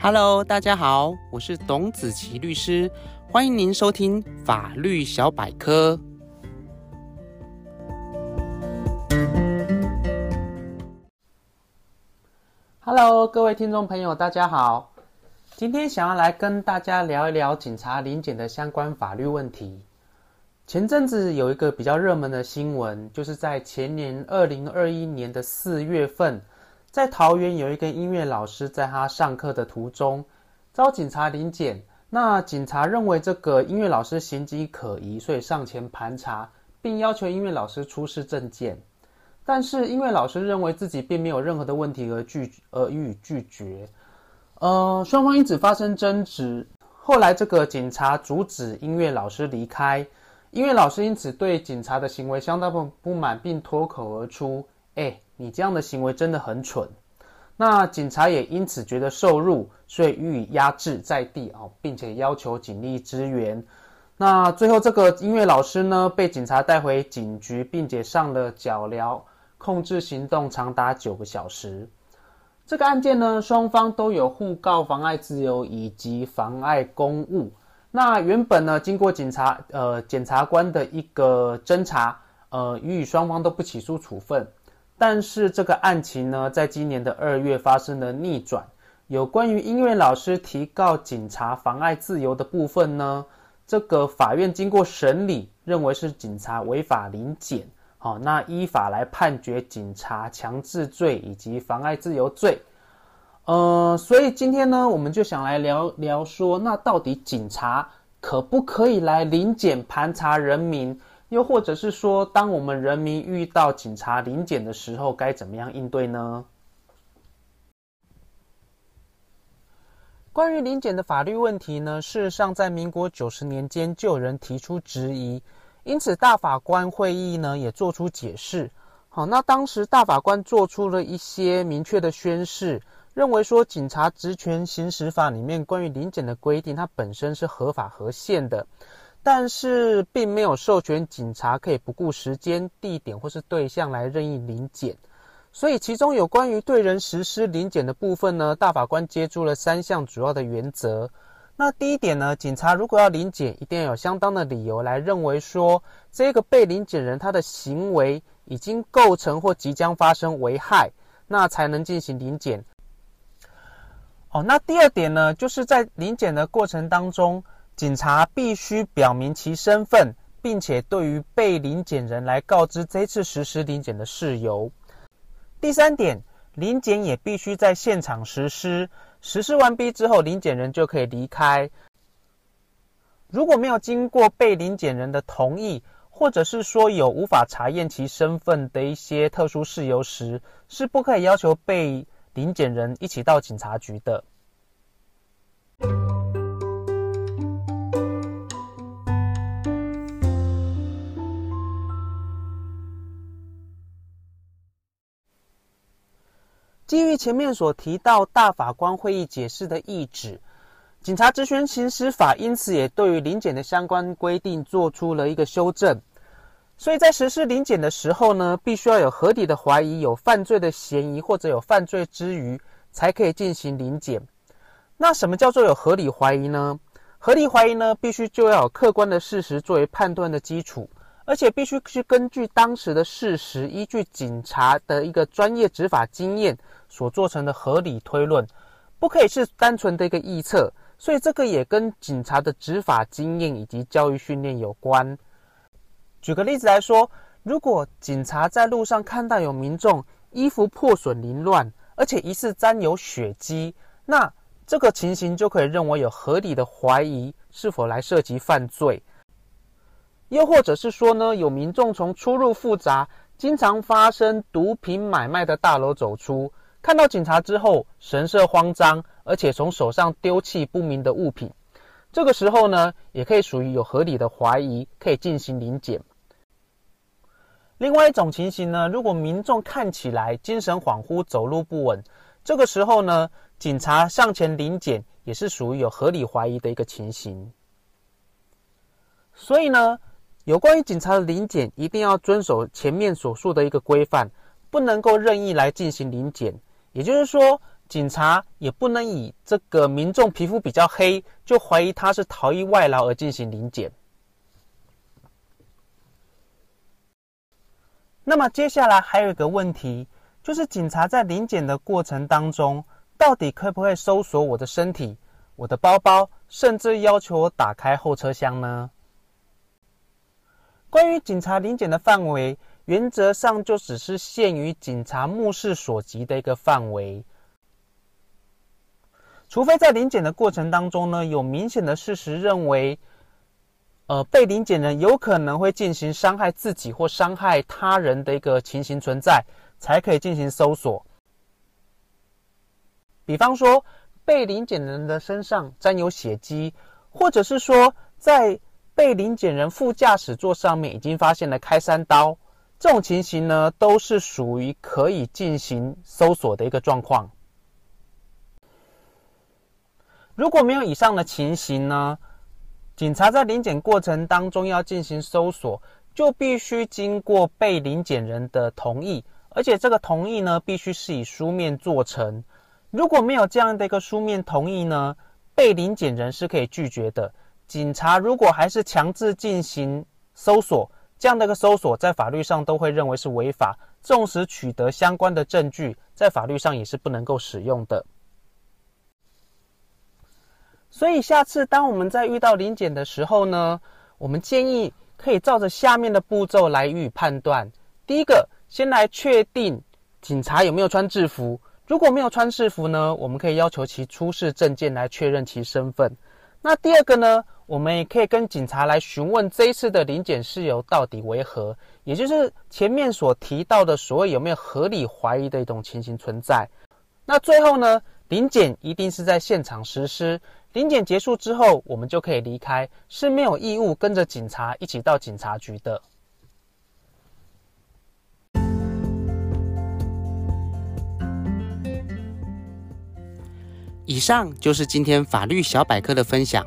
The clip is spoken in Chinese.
Hello，大家好，我是董子琪律师，欢迎您收听法律小百科。Hello，各位听众朋友，大家好，今天想要来跟大家聊一聊警察临检的相关法律问题。前阵子有一个比较热门的新闻，就是在前年二零二一年的四月份。在桃园有一个音乐老师，在他上课的途中遭警察临检。那警察认为这个音乐老师行迹可疑，所以上前盘查，并要求音乐老师出示证件。但是音乐老师认为自己并没有任何的问题而拒而予以拒绝。呃，双方因此发生争执。后来这个警察阻止音乐老师离开，音乐老师因此对警察的行为相当不不满，并脱口而出：“哎。”你这样的行为真的很蠢，那警察也因此觉得受辱，所以予以压制在地哦，并且要求警力支援。那最后这个音乐老师呢，被警察带回警局，并且上了脚镣，控制行动长达九个小时。这个案件呢，双方都有互告妨碍自由以及妨碍公务。那原本呢，经过警察呃检察官的一个侦查，呃，予以双方都不起诉处分。但是这个案情呢，在今年的二月发生了逆转。有关于音乐老师提告警察妨碍自由的部分呢，这个法院经过审理，认为是警察违法临检，好，那依法来判决警察强制罪以及妨碍自由罪。呃，所以今天呢，我们就想来聊聊说，那到底警察可不可以来临检盘查人民？又或者是说，当我们人民遇到警察临检的时候，该怎么样应对呢？关于临检的法律问题呢，事实上在民国九十年间就有人提出质疑，因此大法官会议呢也做出解释。好，那当时大法官做出了一些明确的宣示，认为说《警察职权行使法》里面关于临检的规定，它本身是合法合宪的。但是并没有授权警察可以不顾时间、地点或是对象来任意临检，所以其中有关于对人实施临检的部分呢，大法官接住了三项主要的原则。那第一点呢，警察如果要临检，一定要有相当的理由来认为说这个被临检人他的行为已经构成或即将发生危害，那才能进行临检。哦，那第二点呢，就是在临检的过程当中。警察必须表明其身份，并且对于被临检人来告知这次实施临检的事由。第三点，临检也必须在现场实施，实施完毕之后，临检人就可以离开。如果没有经过被临检人的同意，或者是说有无法查验其身份的一些特殊事由时，是不可以要求被临检人一起到警察局的。基于前面所提到大法官会议解释的意旨，《警察职权行使法》因此也对于临检的相关规定做出了一个修正。所以在实施临检的时候呢，必须要有合理的怀疑，有犯罪的嫌疑或者有犯罪之余，才可以进行临检。那什么叫做有合理怀疑呢？合理怀疑呢，必须就要有客观的事实作为判断的基础。而且必须去根据当时的事实，依据警察的一个专业执法经验所做成的合理推论，不可以是单纯的一个臆测。所以这个也跟警察的执法经验以及教育训练有关。举个例子来说，如果警察在路上看到有民众衣服破损凌乱，而且疑似沾有血迹，那这个情形就可以认为有合理的怀疑是否来涉及犯罪。又或者是说呢，有民众从出入复杂、经常发生毒品买卖的大楼走出，看到警察之后神色慌张，而且从手上丢弃不明的物品，这个时候呢，也可以属于有合理的怀疑，可以进行临检。另外一种情形呢，如果民众看起来精神恍惚、走路不稳，这个时候呢，警察上前临检，也是属于有合理怀疑的一个情形。所以呢，有关于警察的临检，一定要遵守前面所述的一个规范，不能够任意来进行临检。也就是说，警察也不能以这个民众皮肤比较黑，就怀疑他是逃逸外劳而进行临检。那么接下来还有一个问题，就是警察在临检的过程当中，到底可不可以搜索我的身体、我的包包，甚至要求我打开后车厢呢？关于警察临检的范围，原则上就只是限于警察目视所及的一个范围，除非在临检的过程当中呢，有明显的事实认为，呃，被临检人有可能会进行伤害自己或伤害他人的一个情形存在，才可以进行搜索。比方说，被临检人的身上沾有血迹，或者是说在被临检人副驾驶座上面已经发现了开山刀。这种情形呢，都是属于可以进行搜索的一个状况。如果没有以上的情形呢，警察在临检过程当中要进行搜索，就必须经过被临检人的同意，而且这个同意呢，必须是以书面做成。如果没有这样的一个书面同意呢，被临检人是可以拒绝的。警察如果还是强制进行搜索，这样的一个搜索，在法律上都会认为是违法，纵使取得相关的证据，在法律上也是不能够使用的。所以，下次当我们在遇到临检的时候呢，我们建议可以照着下面的步骤来予以判断。第一个，先来确定警察有没有穿制服，如果没有穿制服呢，我们可以要求其出示证件来确认其身份。那第二个呢，我们也可以跟警察来询问这一次的临检事由到底为何，也就是前面所提到的所谓有没有合理怀疑的一种情形存在。那最后呢，临检一定是在现场实施，临检结束之后，我们就可以离开，是没有义务跟着警察一起到警察局的。以上就是今天法律小百科的分享。